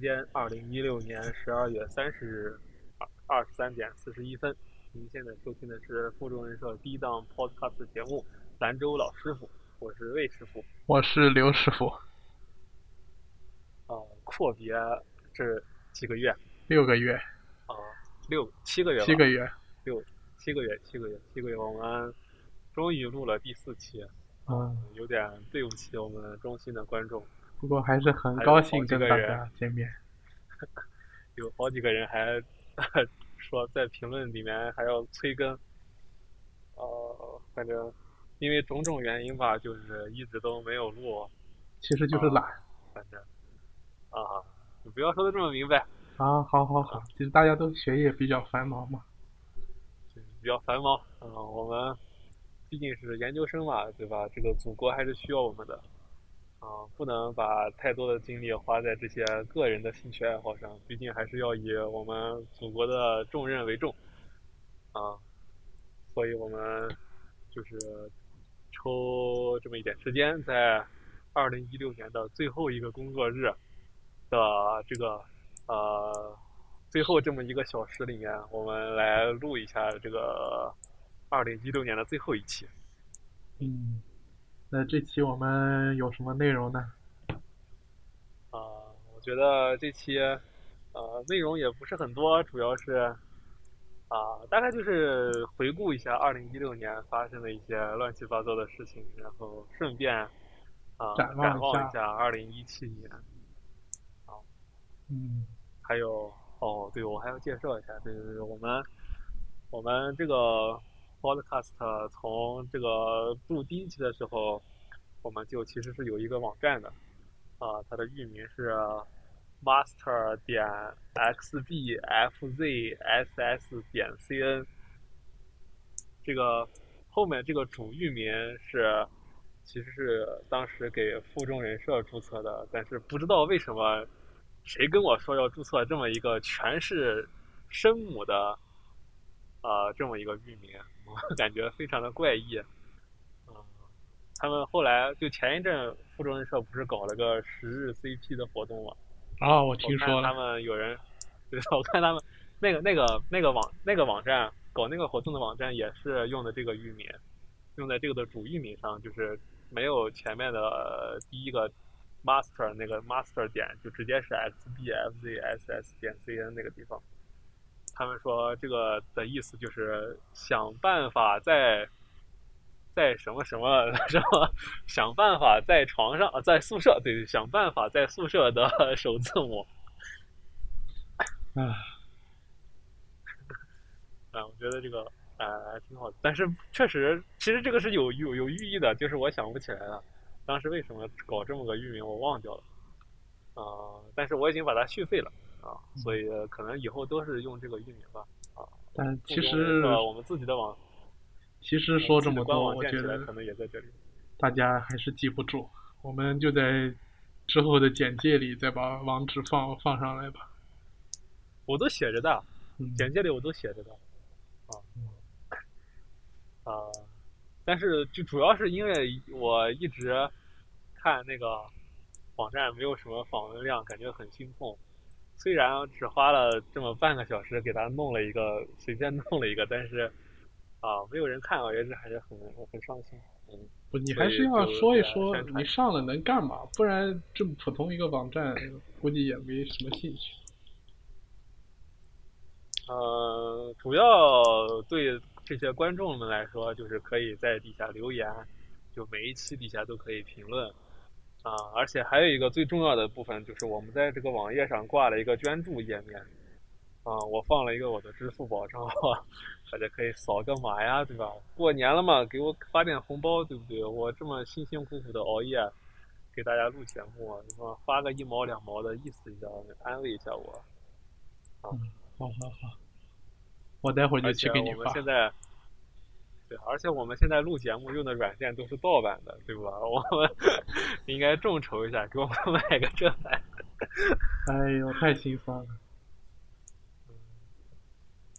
间二零一六年十二月三十日二二十三点四十一分。您现在收听的是负重人社第一档 Podcast 节目《兰州老师傅》，我是魏师傅。我是刘师傅。啊，阔别这几个月，六个月，啊，六七个月，七个月，六七个月，七个月，七个月，我们终于录了第四期，嗯，有点对不起我们衷心的观众。不过还是很高兴跟大家见面。有好几个人还 说在评论里面还要催更，呃，反正因为种种原因吧，就是一直都没有录。其实就是懒，反正啊，你不要说的这么明白。啊，好好好，其实大家都学业比较繁忙嘛。比较繁忙，嗯，我们毕竟是研究生嘛，对吧？这个祖国还是需要我们的。啊，不能把太多的精力花在这些个人的兴趣爱好上，毕竟还是要以我们祖国的重任为重。啊，所以我们就是抽这么一点时间，在二零一六年的最后一个工作日的这个呃最后这么一个小时里面，我们来录一下这个二零一六年的最后一期。嗯。那这期我们有什么内容呢？啊，我觉得这期呃内容也不是很多，主要是啊大概就是回顾一下二零一六年发生的一些乱七八糟的事情，然后顺便啊展望一下二零一七年。好，嗯，还有哦，对我还要介绍一下，对对对我们我们这个。Podcast 从这个录第一期的时候，我们就其实是有一个网站的，啊，它的域名是 master 点 xbfzss 点 cn。这个后面这个主域名是，其实是当时给附中人社注册的，但是不知道为什么，谁跟我说要注册这么一个全是声母的，啊，这么一个域名。感觉非常的怪异，嗯，他们后来就前一阵附中人社不是搞了个十日 CP 的活动吗？啊，我听说了。他们有人，对，我看他们那个那个那个网那个网站搞那个活动的网站也是用的这个域名，用在这个的主域名上，就是没有前面的第一个 master 那个 master 点，就直接是 xbfzss 点 cn 那个地方。他们说这个的意思就是想办法在在什么什么 什么想办法在床上在宿舍对想办法在宿舍的 首字母，啊，啊，我觉得这个呃挺好的，但是确实其实这个是有有有寓意的，就是我想不起来了，当时为什么搞这么个域名我忘掉了，啊，但是我已经把它续费了。啊，所以可能以后都是用这个域名吧。啊，但其实我们自己的网，其实说这么多，我觉得可能也在这里，大家还是记不住。我们就在之后的简介里再把网址放放上来吧。我都写着的，简介里我都写着的。啊，啊，但是就主要是因为我一直看那个网站没有什么访问量，感觉很心痛。虽然只花了这么半个小时给他弄了一个，随便弄了一个，但是啊，没有人看，我觉得还是很很伤心。嗯，不，你还是要说一说你上了能干嘛？不然这么普通一个网站，估计也没什么兴趣。呃，主要对这些观众们来说，就是可以在底下留言，就每一期底下都可以评论。啊，而且还有一个最重要的部分，就是我们在这个网页上挂了一个捐助页面。啊，我放了一个我的支付宝账号，大家可以扫个码呀，对吧？过年了嘛，给我发点红包，对不对？我这么辛辛苦苦的熬夜，给大家录节目，你说发个一毛两毛的意思一下，安慰一下我。啊，好好好，我待会儿就去给你发。现在。对，而且我们现在录节目用的软件都是盗版的，对吧？我们 应该众筹一下，给我们买个正版。哎呦，太心酸了。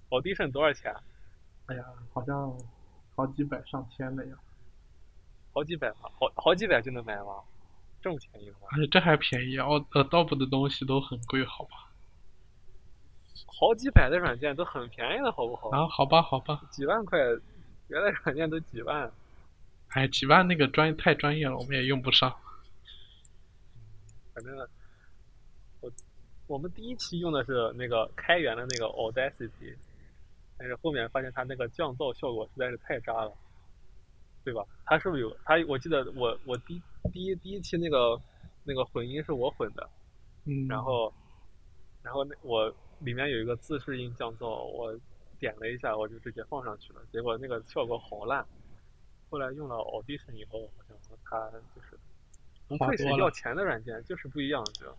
Audition 多少钱？哎呀，好像好几百上千的呀。好几百吗？好好几百就能买吗？这么便宜吗？而且这还便宜哦，Adobe 的东西都很贵，好吧？好几百的软件都很便宜的，好不好？啊，好吧，好吧。几万块，原来软件都几万。哎，几万那个专太专业了，我们也用不上。反正我我们第一期用的是那个开源的那个 Audacity，但是后面发现它那个降噪效果实在是太渣了，对吧？它是不是有它？我记得我我第第一第一期那个那个混音是我混的，嗯，然后然后那我里面有一个自适应降噪，我点了一下，我就直接放上去了，结果那个效果好烂。后来用了 Audition 以后，好像它就是不愧是要钱的软件，就是不一样，知道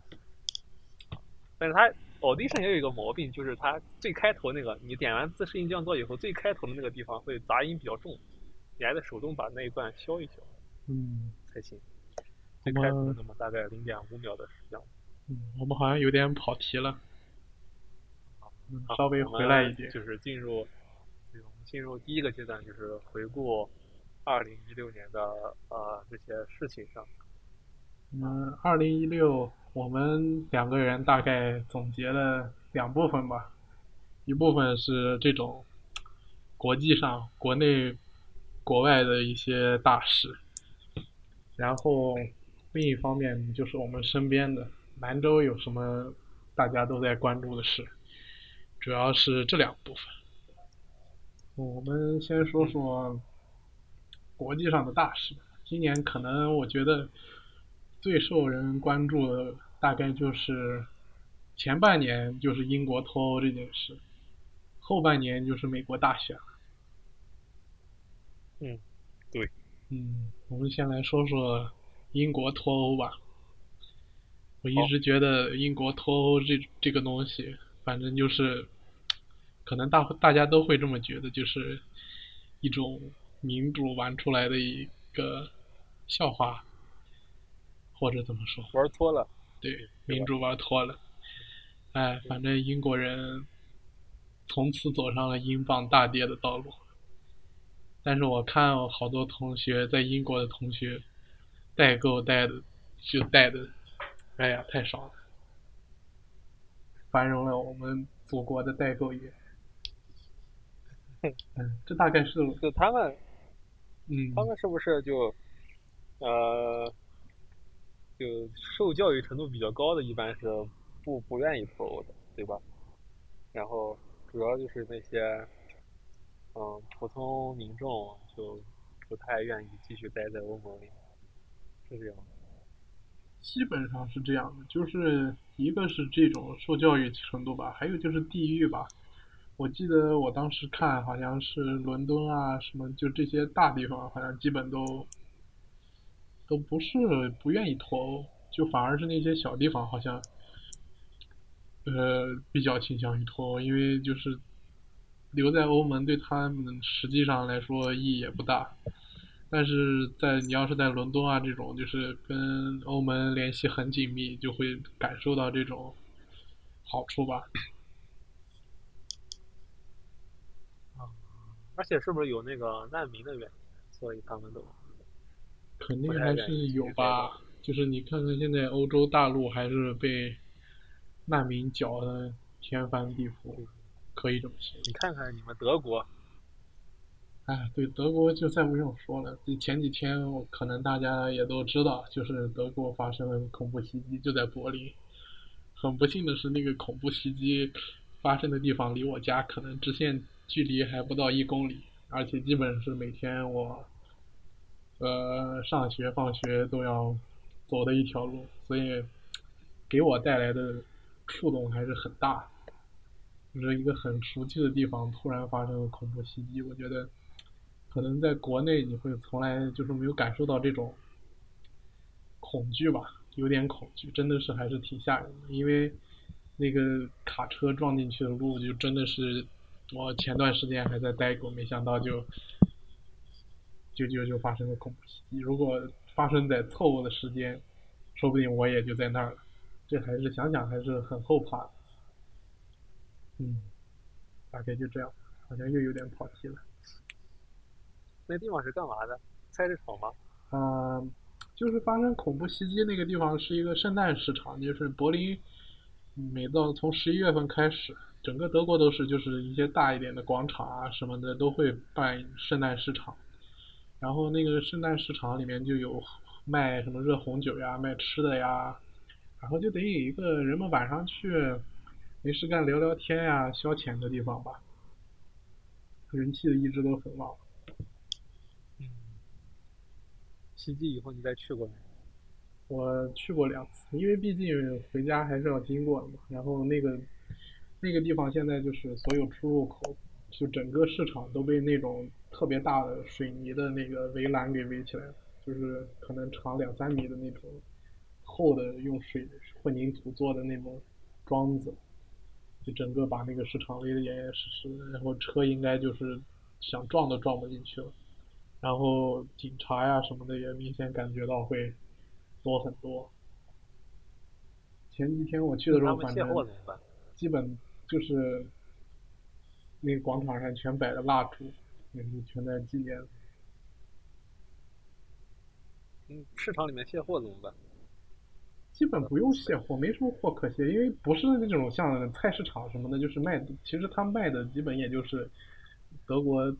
但是它 Audition 也有一个毛病，就是它最开头那个，你点完自适应降噪以后，最开头的那个地方会杂音比较重，你还得手动把那一段消一消，嗯，才行。最开头那么大概零点五秒的时间。嗯，我们好像有点跑题了，稍微回来一点，就是进入，我们进入第一个阶段，就是回顾。二零一六年的呃这些事情上，嗯，二零一六我们两个人大概总结了两部分吧，一部分是这种国际上国内国外的一些大事，然后另一方面就是我们身边的兰州有什么大家都在关注的事，主要是这两部分。我们先说说。国际上的大事，今年可能我觉得最受人关注的大概就是前半年就是英国脱欧这件事，后半年就是美国大选。嗯，对。嗯，我们先来说说英国脱欧吧。我一直觉得英国脱欧这这个东西，反正就是可能大大家都会这么觉得，就是一种。民主玩出来的一个笑话，或者怎么说？玩脱了。对，民主玩脱了。哎，反正英国人从此走上了英镑大跌的道路。但是我看好多同学在英国的同学代购代的就代的，哎呀，太少了，繁荣了我们祖国的代购业。嗯，这大概是就他们。嗯，他们是不是就，呃，就受教育程度比较高的，一般是不不愿意脱欧的，对吧？然后主要就是那些，嗯，普通民众就不太愿意继续待在欧盟里，是这样。基本上是这样的，就是一个是这种受教育程度吧，还有就是地域吧。我记得我当时看，好像是伦敦啊，什么就这些大地方，好像基本都都不是不愿意脱欧，就反而是那些小地方好像，呃，比较倾向于脱欧，因为就是留在欧盟对他们实际上来说意义也不大，但是在你要是在伦敦啊这种，就是跟欧盟联系很紧密，就会感受到这种好处吧。而且是不是有那个难民的原因，所以他们都肯定还是有吧？就是你看看现在欧洲大陆还是被难民搅得天翻地覆，可以这么说。你看看你们德国，哎，对德国就再不用说了。前几天我可能大家也都知道，就是德国发生了恐怖袭击，就在柏林。很不幸的是，那个恐怖袭击发生的地方离我家可能直线。距离还不到一公里，而且基本是每天我，呃，上学放学都要走的一条路，所以给我带来的触动还是很大。就是一个很熟悉的地方突然发生了恐怖袭击，我觉得可能在国内你会从来就是没有感受到这种恐惧吧，有点恐惧，真的是还是挺吓人的，因为那个卡车撞进去的路就真的是。我前段时间还在待过，没想到就就就就发生了恐怖袭击。如果发生在错误的时间，说不定我也就在那儿了。这还是想想还是很后怕。嗯，大概就这样，好像又有点跑题了。那地方是干嘛的？菜市场吗？嗯，就是发生恐怖袭击那个地方是一个圣诞市场，就是柏林，每到从十一月份开始，整个德国都是就是一些大一点的广场啊什么的都会办圣诞市场，然后那个圣诞市场里面就有卖什么热红酒呀，卖吃的呀，然后就等于一个人们晚上去没事干聊聊天呀、消遣的地方吧，人气一直都很旺。嗯，袭击以后你再去过没？我去过两次，因为毕竟回家还是要经过的嘛。然后那个那个地方现在就是所有出入口，就整个市场都被那种特别大的水泥的那个围栏给围起来了，就是可能长两三米的那种厚的用水混凝土做的那种桩子，就整个把那个市场围得严严实实的。然后车应该就是想撞都撞不进去了。然后警察呀什么的也明显感觉到会。多很多。前几天我去的时候，反正基本就是那个广场上全摆着蜡烛，也是全在纪念。嗯，市场里面卸货怎么办？基本不用卸货，没什么货可卸，因为不是那种像菜市场什么的，就是卖，其实他卖的基本也就是德国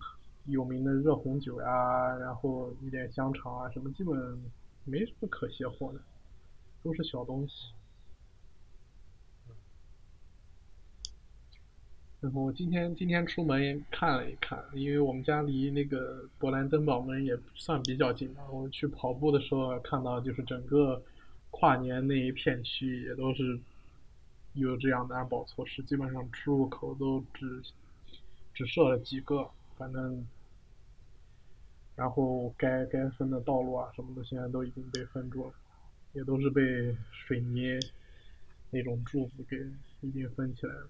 有名的热红酒呀，然后一点香肠啊什么，基本。没什么可卸货的，都是小东西。然后今天今天出门看了一看，因为我们家离那个勃兰登堡门也算比较近吧。我去跑步的时候看到，就是整个跨年那一片区也都是有这样的安保措施，基本上出入口都只只设了几个，反正。然后该该分的道路啊什么的，现在都已经被分住了，也都是被水泥那种柱子给已经分起来了。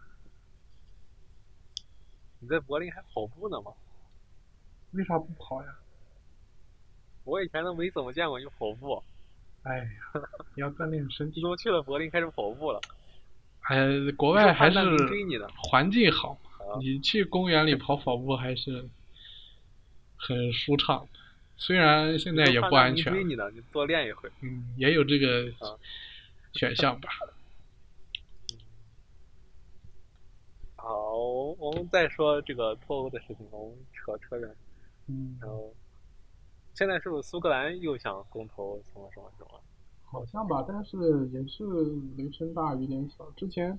你在柏林还跑步呢吗？为啥不跑呀？我以前都没怎么见过你跑步。哎呀，你要锻炼身体。怎么去了柏林开始跑步了？哎，国外还是你环境好，你去公园里跑跑步还是。很舒畅，虽然现在也不安全。追你呢，你多练一会。嗯，也有这个选项吧。好，我们再说这个脱欧的事情，我们扯扯远。嗯。然后，现在是不是苏格兰又想公投什么什么什么？好像吧，但是也是雷声大雨点小。之前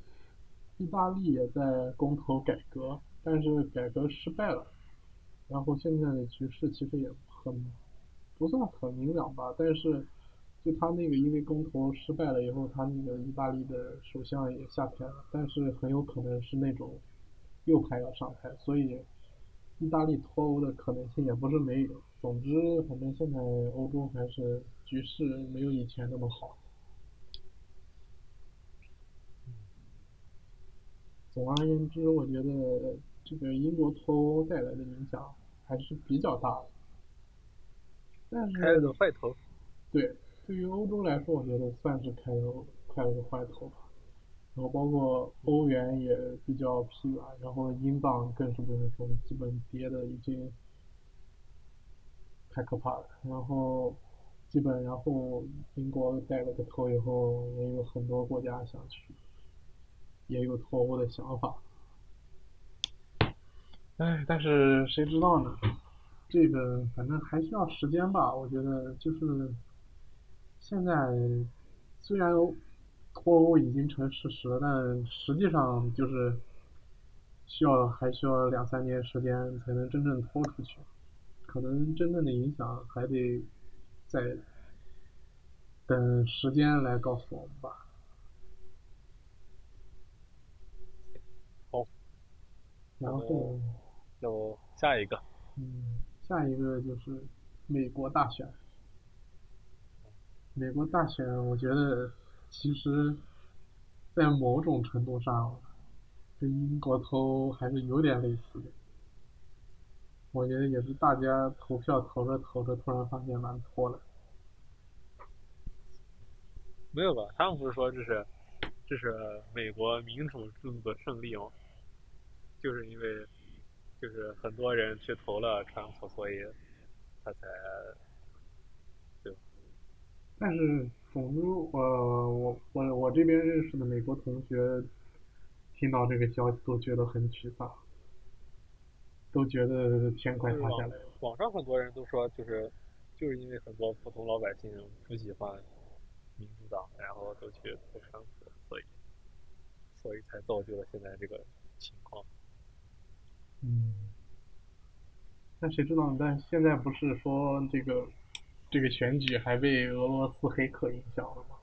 意大利也在公投改革，但是改革失败了。然后现在的局势其实也很不算很明朗吧，但是就他那个因为公投失败了以后，他那个意大利的首相也下台了，但是很有可能是那种右派要上台，所以意大利脱欧的可能性也不是没有。总之，反正现在欧洲还是局势没有以前那么好。总而言之，我觉得这个英国脱欧带来的影响。还是比较大的，但是开了个坏头。对，对于欧洲来说，我觉得算是开了开了个坏头吧。然后包括欧元也比较疲软，然后英镑更是不用说，基本跌的已经太可怕了。然后基本，然后英国带了个头以后，也有很多国家想去，也有脱欧的想法。哎，但是谁知道呢？这个反正还需要时间吧。我觉得就是现在虽然脱欧已经成事实，但实际上就是需要还需要两三年时间才能真正脱出去。可能真正的影响还得再等时间来告诉我们吧。然后。就下一个，嗯，下一个就是美国大选。美国大选，我觉得其实，在某种程度上，跟英国投还是有点类似的。我觉得也是大家投票投着投着，突然发现蛮脱了。没有吧？他们不是说这是这是美国民主制度的胜利吗？就是因为。就是很多人去投了川普，所以他才，对，但是，总之，呃，我我我这边认识的美国同学，听到这个消息都觉得很沮丧，都觉得天快塌下来了。网上很多人都说，就是就是因为很多普通老百姓不喜欢民主党，然后都去投川普，所以所以才造就了现在这个情况。嗯。但谁知道？但现在不是说这个这个选举还被俄罗斯黑客影响了吗？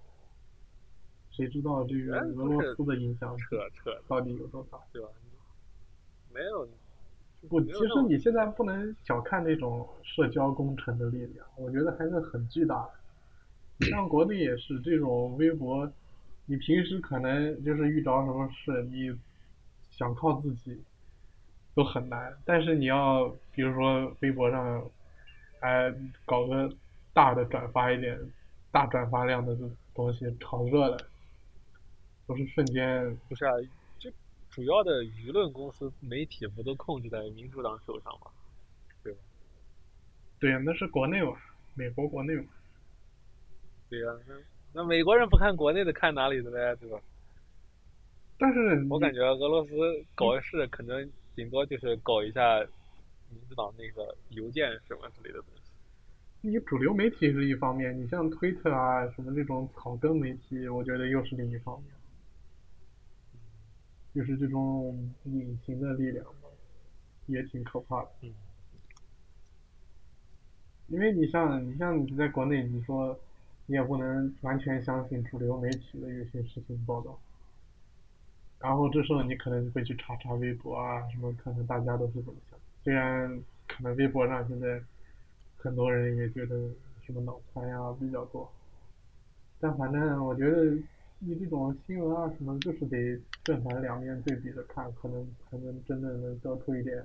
谁知道这个俄罗斯的影响扯扯到底有多大？对吧？没有。不，其实你现在不能小看这种社交工程的力量，我觉得还是很巨大的。你像国内也是这种微博，你平时可能就是遇着什么事，你想靠自己。都很难，但是你要比如说微博上，哎，搞个大的转发一点，大转发量的这东西炒热了，都是瞬间。不是啊，这主要的舆论公司媒体不都控制在民主党手上吗？对吧？对呀，那是国内嘛，美国国内嘛。对呀，那那美国人不看国内的，看哪里的嘞？对吧？但是我感觉俄罗斯搞事可能。顶多就是搞一下民主党那个邮件什么之类的东西。你主流媒体是一方面，你像推特啊什么这种草根媒体，我觉得又是另一方面。就是这种隐形的力量，也挺可怕的。嗯。因为你像你像你在国内，你说你也不能完全相信主流媒体的有些事情报道。然后这时候你可能会去查查微博啊，什么看看大家都是怎么想。虽然可能微博上现在很多人也觉得什么脑残呀比较多，但反正我觉得你这种新闻啊什么，就是得正反两面对比着看，可能才能真的能得出一点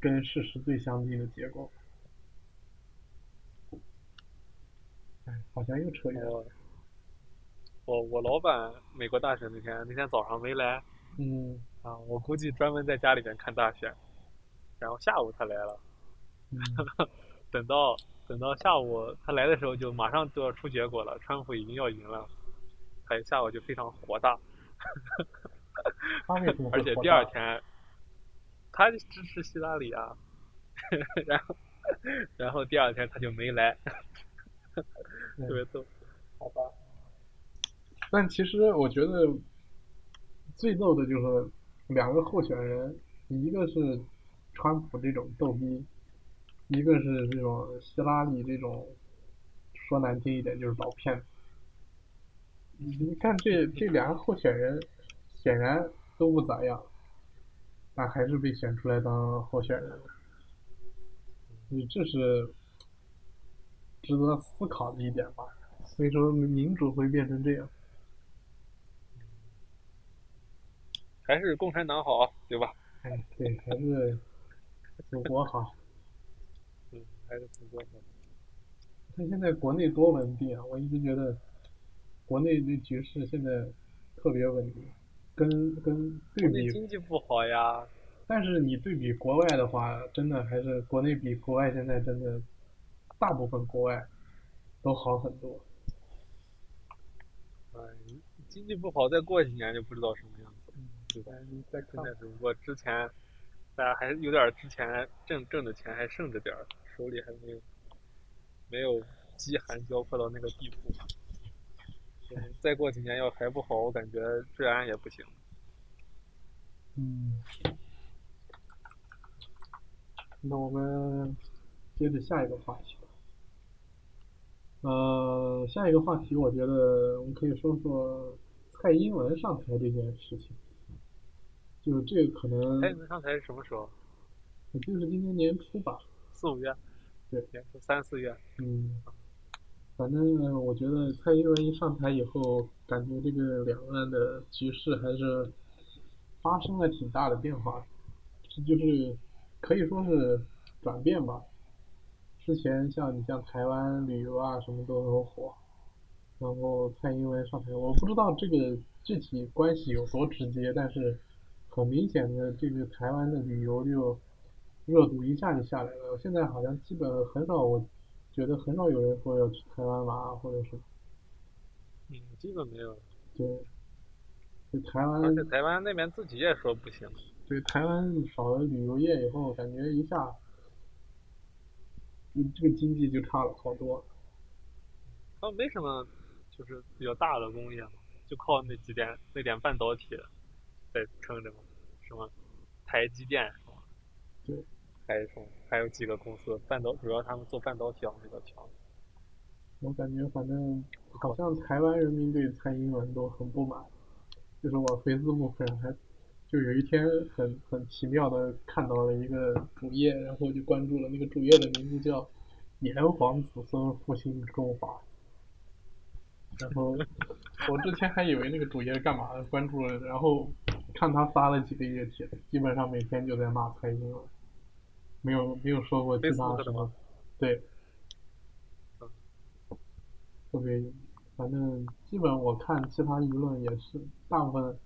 跟事实最相近的结果。哎，好像又扯远了。我我老板美国大选那天那天早上没来，嗯，啊，我估计专门在家里边看大选，然后下午他来了，等到等到下午他来的时候就马上就要出结果了，川普已经要赢了，他下午就非常火大，而且第二天他支持希拉里啊，然后然后第二天他就没来，特别逗，好吧。但其实我觉得最逗的就是两个候选人，一个是川普这种逗逼，一个是这种希拉里这种说难听一点就是老骗子。你看这这两个候选人显然都不咋样，但还是被选出来当候选人。你这是值得思考的一点吧？所以说民主会变成这样。还是共产党好，对吧？哎，对，还是祖国好。嗯，还是祖国好。看现在国内多稳定啊！我一直觉得国内的局势现在特别稳定，跟跟对比。经济不好呀。但是你对比国外的话，真的还是国内比国外现在真的大部分国外都好很多。哎，经济不好，再过几年就不知道什么样。现在只不过之前，大家还有点之前挣挣的钱还剩着点儿，手里还没有没有饥寒交迫到那个地步。再过几年要还不好，我感觉治安也不行。嗯。那我们接着下一个话题吧。呃，下一个话题，我觉得我们可以说说蔡英文上台这件事情。就这个可能。蔡英文上台是什么时候？就是今年年初吧。四五月。对。年初三四月。嗯。反正我觉得蔡英文一上台以后，感觉这个两岸的局势还是发生了挺大的变化，这就是可以说是转变吧。之前像你像台湾旅游啊什么都很火，然后蔡英文上台，我不知道这个具体关系有多直接，但是。很明显的，这个台湾的旅游就热度一下就下来了。现在好像基本很少我觉得很少有人说要去台湾玩或者是。嗯，基本没有。对。就台湾。而且台湾那边自己也说不行。对台湾少了旅游业以后，感觉一下，嗯，这个经济就差了好多。他们没什么，就是比较大的工业嘛，就靠那几点那点半导体在撑着嘛，什么台积电？对。还有什么？还有几个公司半导，主要他们做半导体比较强。我感觉反正好像台湾人民对蔡英文都很不满，就是我 Facebook 上还。就有一天很很奇妙的看到了一个主页，然后就关注了那个主页的名字叫“炎黄子孙复兴中华”。然后 我之前还以为那个主页干嘛的，关注了，然后看他发了几个月帖，基本上每天就在骂蔡英文，没有没有说过其他什么。对。特别，反正基本我看其他舆论也是大部分。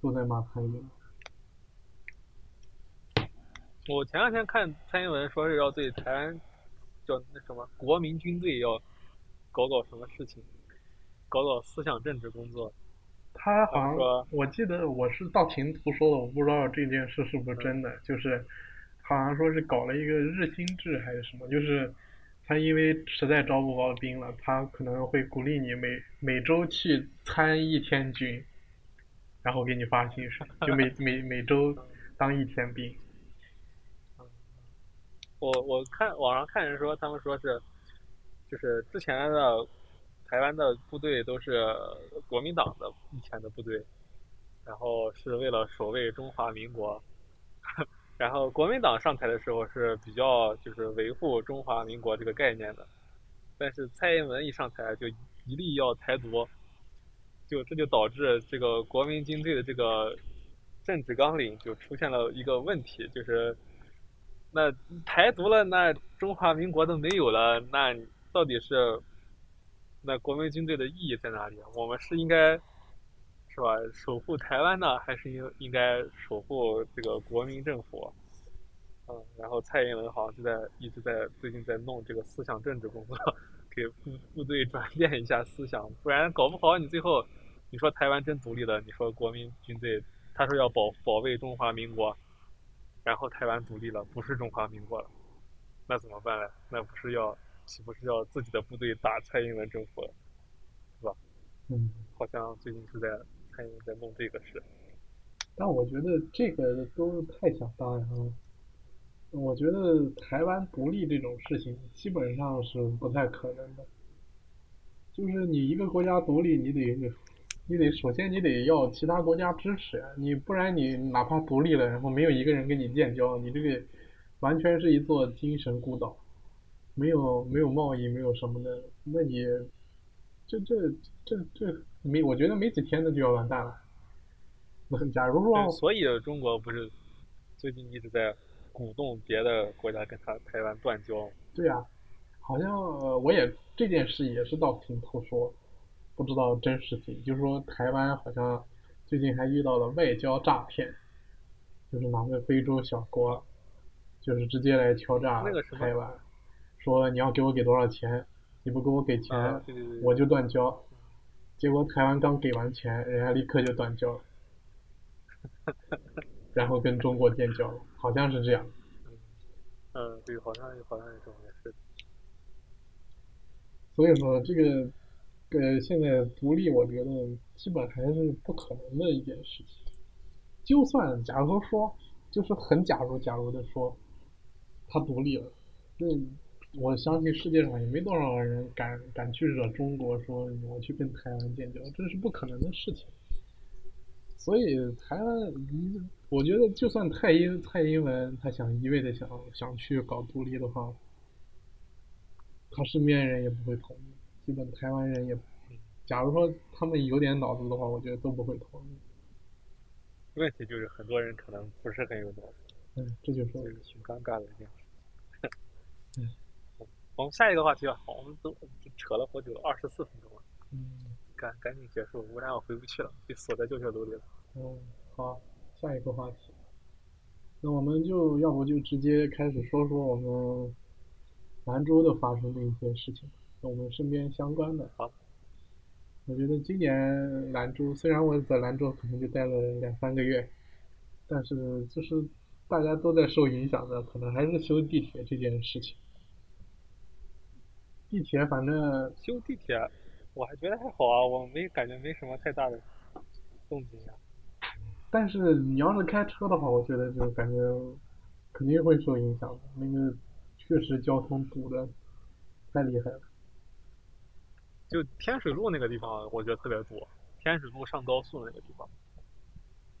都在骂蔡英文。我前两天看蔡英文说是要对台湾叫那什么国民军队要搞搞什么事情，搞搞思想政治工作。他好像，我记得我是道听途说的，我不知道这件事是不是真的。就是好像说是搞了一个日薪制还是什么，就是他因为实在招不到兵了，他可能会鼓励你每每周去参一天军。然后给你发薪水，就每 每每周当一天兵。我我看网上看人说，他们说是，就是之前的台湾的部队都是国民党的以前的部队，然后是为了守卫中华民国，然后国民党上台的时候是比较就是维护中华民国这个概念的，但是蔡英文一上台就一力要台独。就这就导致这个国民军队的这个政治纲领就出现了一个问题，就是那台独了，那中华民国都没有了，那到底是那国民军队的意义在哪里？我们是应该是吧守护台湾呢，还是应应该守护这个国民政府？嗯，然后蔡英文好像就在一直在最近在弄这个思想政治工作。给部部队转变一下思想，不然搞不好你最后，你说台湾真独立了，你说国民军队他说要保保卫中华民国，然后台湾独立了，不是中华民国了，那怎么办呢？那不是要岂不是要自己的部队打蔡英文政府，是吧？嗯。好像最近是在蔡英文在弄这个事。但我觉得这个都太想当然了。我觉得台湾独立这种事情基本上是不太可能的。就是你一个国家独立，你得，你得首先你得要其他国家支持呀，你不然你哪怕独立了，然后没有一个人跟你建交，你这个完全是一座精神孤岛，没有没有贸易，没有什么的，那你这这这这没，我觉得没几天那就要完蛋了。那假如说，所以中国不是最近一直在。鼓动别的国家跟他台湾断交。对呀，好像我也这件事也是道听途说，不知道真实性。就是说台湾好像最近还遇到了外交诈骗，就是哪个非洲小国，就是直接来敲诈台湾，说你要给我给多少钱，你不给我给钱，我就断交。结果台湾刚给完钱，人家立刻就断交了。然后跟中国建交，好像是这样。嗯，对，好像好像也这么回事。所以说，这个呃，现在独立，我觉得基本还是不可能的一件事情。就算假如说，就是很假如假如的说，他独立了，那我相信世界上也没多少人敢敢去惹中国，说我去跟台湾建交，这是不可能的事情。所以台湾，我觉得就算蔡英蔡英文他想一味的想想去搞独立的话，他身边人也不会同意，基本台湾人也，假如说他们有点脑子的话，我觉得都不会同意。问题就是很多人可能不是很有脑子。嗯，这就是挺尴尬的一件事。嗯，我们下一个话题吧，我们都扯了好久，二十四分钟了。嗯。赶赶紧结束，不然我回不去了，被锁在教学楼里了。嗯，好，下一个话题。那我们就要不就直接开始说说我们兰州的发生的一些事情，跟我们身边相关的。好。我觉得今年兰州，虽然我在兰州可能就待了两三个月，但是就是大家都在受影响的，可能还是修地铁这件事情。地铁反正修地铁，我还觉得还好啊，我没感觉没什么太大的动静呀。但是你要是开车的话，我觉得就感觉肯定会受影响的，那个确实交通堵的太厉害了。就天水路那个地方，我觉得特别堵。天水路上高速那个地方。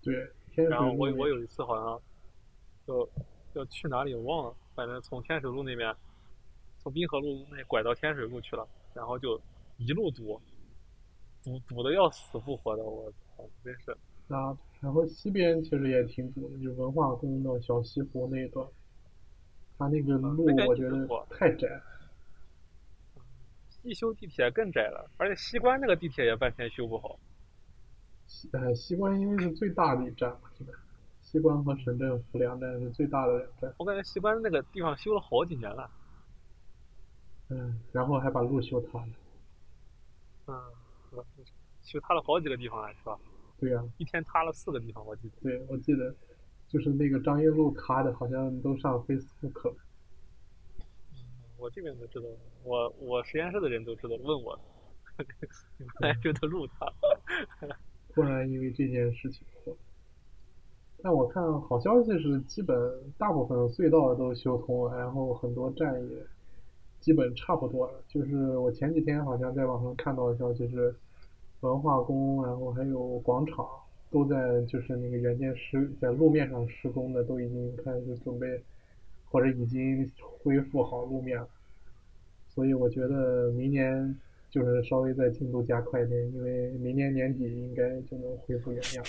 对，天水路。然后我我有一次好像，就要去哪里我忘了，反正从天水路那边，从滨河路那拐到天水路去了，然后就一路堵，堵堵的要死不活的，我操，真是。啊，然后西边其实也挺堵的，就文化宫到小西湖那一段，它那个路我觉得太窄。一修地铁更窄了，而且西关那个地铁也半天修不好。西呃西关因为是最大的一站嘛，现在西关和深圳府两站是最大的两站。我感觉西关那个地方修了好几年了。嗯，然后还把路修塌了。嗯，修塌了好几个地方了，是吧？对呀。一天塌了四个地方，我记得。对，我记得，就是那个张掖路塌的，好像都上 Facebook 了。我这边都知道，我我实验室的人都知道，问我，来这的路塌，突然因为这件事情，但我看好消息是，基本大部分隧道都修通了，然后很多站也基本差不多了。就是我前几天好像在网上看到的消息是，文化宫，然后还有广场都在就是那个原件施在路面上施工的都已经开始准备。或者已经恢复好路面了，所以我觉得明年就是稍微再进度加快一点，因为明年年底应该就能恢复原样。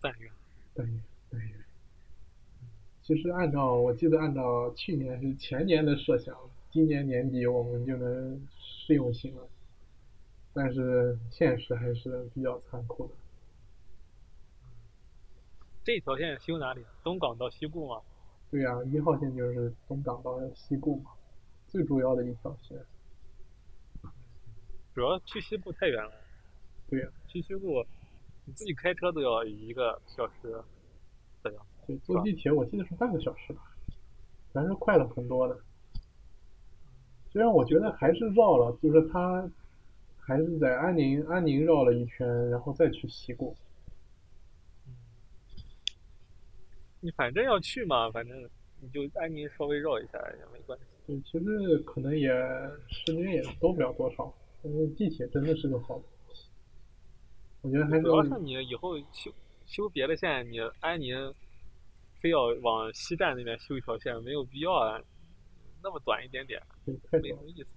但愿，但愿，但愿。其实按照我记得按照去年是前年的设想，今年年底我们就能试用性了，但是现实还是比较残酷的。这条线修哪里？东港到西固吗？对呀，一号线就是东港到西固嘛，最主要的一条线。主要去西部太远了。对呀，去西部，你自己开车都要一个小时这样。对，坐地铁我记得是半个小时吧，反正快了很多的。虽然我觉得还是绕了，就是他还是在安宁安宁绕了一圈，然后再去西固。你反正要去嘛，反正你就安宁稍微绕一下也没关系。对，其实可能也时间也多不了多少，因为地铁真的是个好。我觉得还是。主要是你以后修修别的线，你安宁非要往西站那边修一条线，没有必要啊，那么短一点点，没什么意思。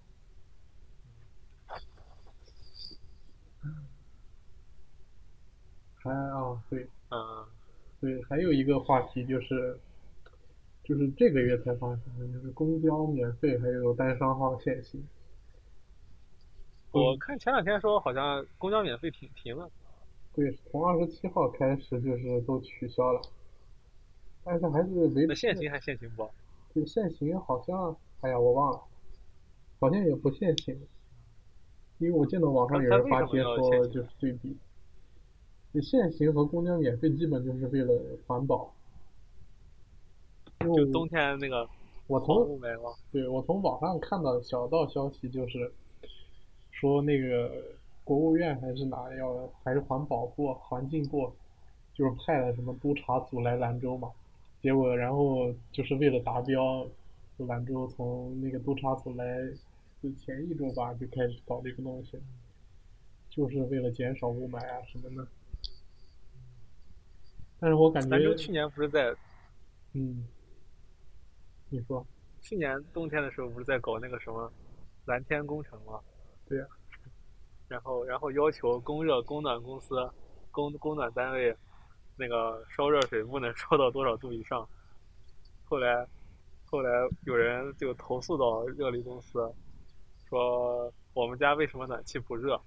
还啊，对。嗯。对，还有一个话题就是，就是这个月才发生的，就是公交免费，还有单双号限行。我看前两天说好像公交免费停停了。对，从二十七号开始就是都取消了，但是还是没。那限行还限行不？对，限行好像，哎呀，我忘了，好像也不限行，因为我见到网上有人发帖说就是对比。你限行和公交免费基本就是为了环保。就冬天那个，我从对我从网上看到小道消息，就是说那个国务院还是哪要还是环保部环境部，就是派了什么督查组来兰州嘛，结果然后就是为了达标，兰州从那个督察组来就前一周吧就开始搞这个东西，就是为了减少雾霾啊什么的。但是我感觉，兰州去年不是在，嗯，你说，去年冬天的时候不是在搞那个什么蓝天工程吗？对呀。然后，然后要求供热供暖公司、供供暖单位，那个烧热水不能烧到多少度以上。后来，后来有人就投诉到热力公司，说我们家为什么暖气不热？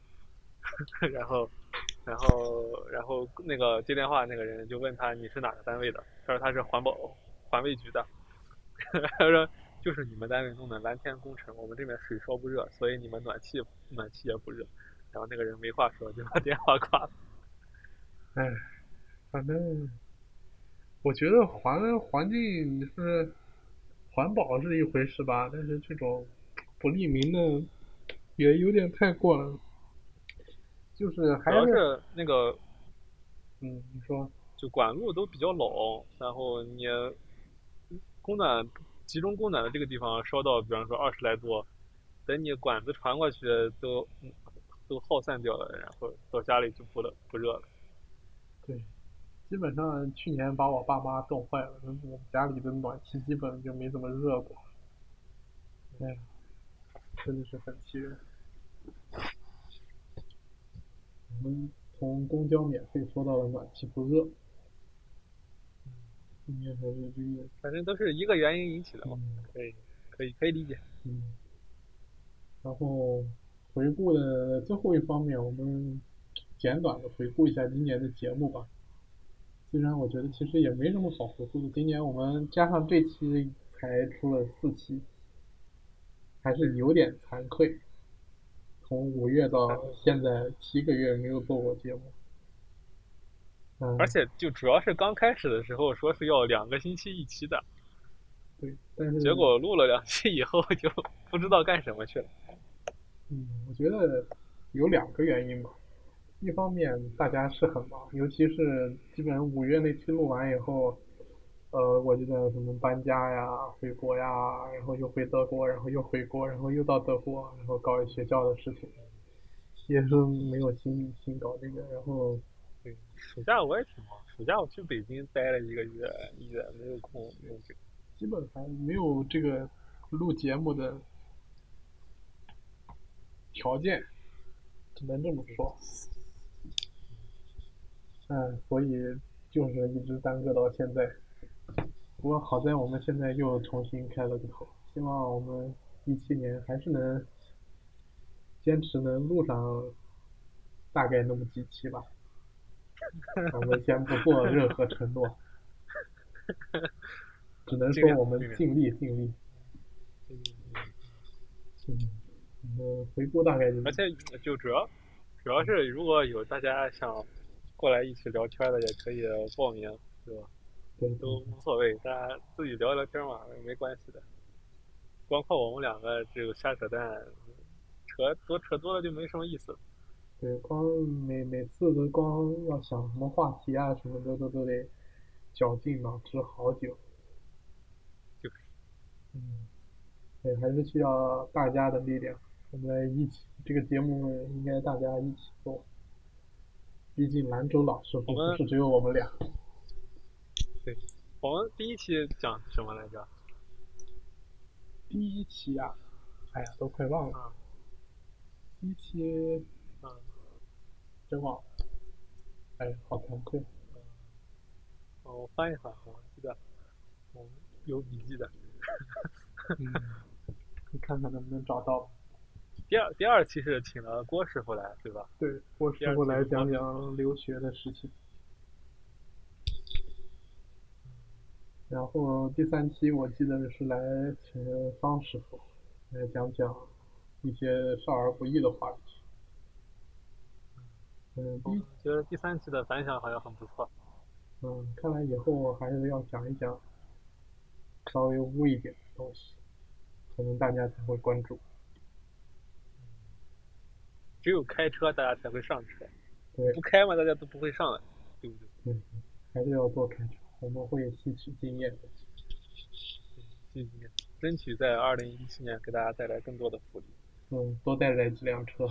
然后。然后，然后那个接电话那个人就问他你是哪个单位的？他说他是环保环卫局的。他说就是你们单位弄的蓝天工程，我们这边水烧不热，所以你们暖气暖气也不热。然后那个人没话说，就把电话挂了。哎，反正我觉得环环境是环保是一回事吧，但是这种不利民的也有点太过了。就是还是那个，嗯，你说，就管路都比较老，然后你供暖集中供暖的这个地方烧到，比方说二十来度，等你管子传过去都都耗散掉了，然后到家里就不冷不热了。对，基本上去年把我爸妈冻坏了，我们家里的暖气基本就没怎么热过。哎，真的是很气人。我们从公交免费说到了暖气不热，应该还是这个，反正都是一个原因引起的嘛，嗯可以可以可以理解。嗯。然后回顾的最后一方面，我们简短的回顾一下今年的节目吧。虽然我觉得其实也没什么好回顾的，今年我们加上这期才出了四期，还是有点惭愧。从五月到现在七个月没有做过节目，嗯，而且就主要是刚开始的时候说是要两个星期一期的，对，但是结果录了两期以后就不知道干什么去了。嗯，我觉得有两个原因吧。一方面大家是很忙，尤其是基本上五月那期录完以后，呃，我就在什么搬家呀、回国呀，然后又回德国，然后又回国，然后又到德国，然后搞学校的事情，也是没有心心搞这个。然后对，暑假我也挺忙，暑假我去北京待了一个月，也没有空用这个。基本还没有这个录节目的条件，只能这么说。嗯，所以就是一直耽搁到现在。不过好在我们现在又重新开了个头，希望我们一七年还是能坚持能录上大概那么几期吧。我们先不做任何承诺，只能说我们尽力尽力。嗯，回顾大概就是。而且就主要主要是如果有大家想过来一起聊天的，也可以报名，对吧？对，都无所谓，大家自己聊聊天嘛，没关系的。光靠我们两个这个瞎扯淡，扯多扯多了就没什么意思了。对，光每每次都光要想什么话题啊什么的，都都得绞尽脑汁好久。就是，嗯，对，还是需要大家的力量，我们一起，这个节目应该大家一起做。毕竟兰州老师傅不是只有我们俩。对，我们第一期讲什么来着？第一期啊，哎呀，都快忘了。啊第一期，嗯，真忘了。哎，好惭愧。哦，我翻一翻，我记得，我有笔记的。嗯，你看看能不能找到。第二第二期是请了郭师傅来，对吧？对，郭师傅来讲讲留学的事情。然后第三期我记得是来请了方师傅来讲讲一些少儿不宜的话题。嗯，第我觉得第三期的反响好像很不错。嗯，看来以后还是要讲一讲稍微污一点的东西，可能大家才会关注。只有开车大家才会上车，对不，开嘛大家都不会上来，对不对？对，还是要多开车，我们会吸取经验争取在二零一七年给大家带来更多的福利。嗯，多带来几辆车。